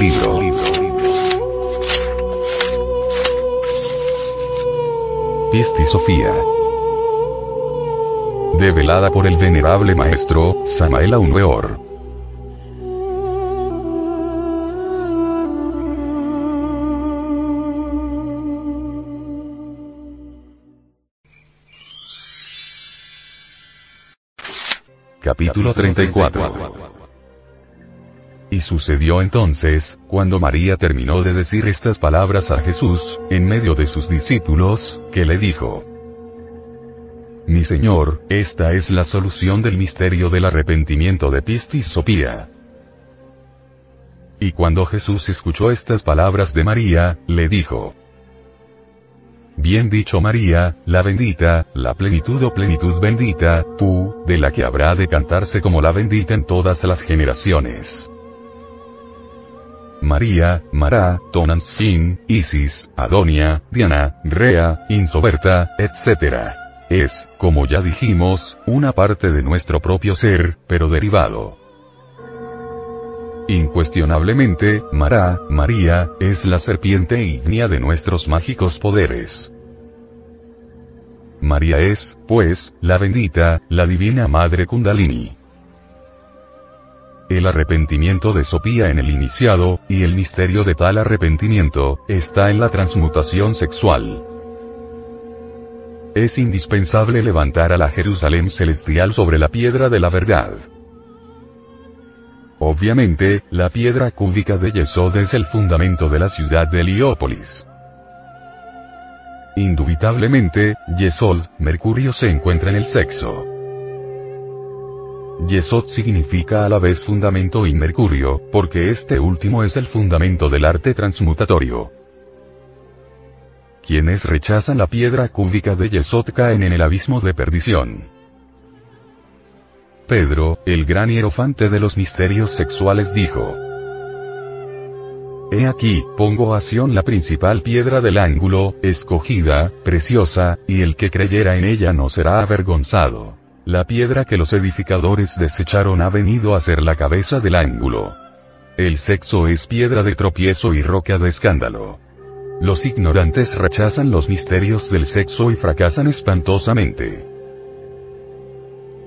Libro. Pisti Sofía. Develada por el venerable maestro, Samael Aunweor. Capítulo 34 Y sucedió entonces, cuando María terminó de decir estas palabras a Jesús, en medio de sus discípulos, que le dijo, Mi Señor, esta es la solución del misterio del arrepentimiento de Pistis Sopía. Y cuando Jesús escuchó estas palabras de María, le dijo, Bien dicho María, la bendita, la plenitud o plenitud bendita, tú, de la que habrá de cantarse como la bendita en todas las generaciones. María, Mará, Tonantzin, Isis, Adonia, Diana, Rea, Insoberta, etc. Es, como ya dijimos, una parte de nuestro propio ser, pero derivado. Incuestionablemente, Mará, María, es la serpiente ignia de nuestros mágicos poderes. María es, pues, la bendita, la divina Madre Kundalini. El arrepentimiento de Sopía en el iniciado, y el misterio de tal arrepentimiento, está en la transmutación sexual. Es indispensable levantar a la Jerusalén celestial sobre la piedra de la verdad. Obviamente, la piedra cúbica de Yesod es el fundamento de la ciudad de Heliópolis. Indubitablemente, Yesod, Mercurio se encuentra en el sexo. Yesod significa a la vez fundamento y Mercurio, porque este último es el fundamento del arte transmutatorio. Quienes rechazan la piedra cúbica de Yesod caen en el abismo de perdición. Pedro, el gran hierofante de los misterios sexuales dijo, He aquí, pongo a Sión la principal piedra del ángulo, escogida, preciosa, y el que creyera en ella no será avergonzado. La piedra que los edificadores desecharon ha venido a ser la cabeza del ángulo. El sexo es piedra de tropiezo y roca de escándalo. Los ignorantes rechazan los misterios del sexo y fracasan espantosamente.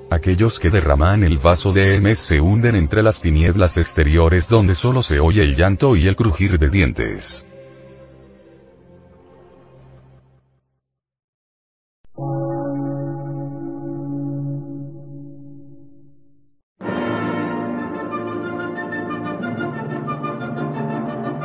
Aquellos que derraman el vaso de Hermes se hunden entre las tinieblas exteriores donde solo se oye el llanto y el crujir de dientes.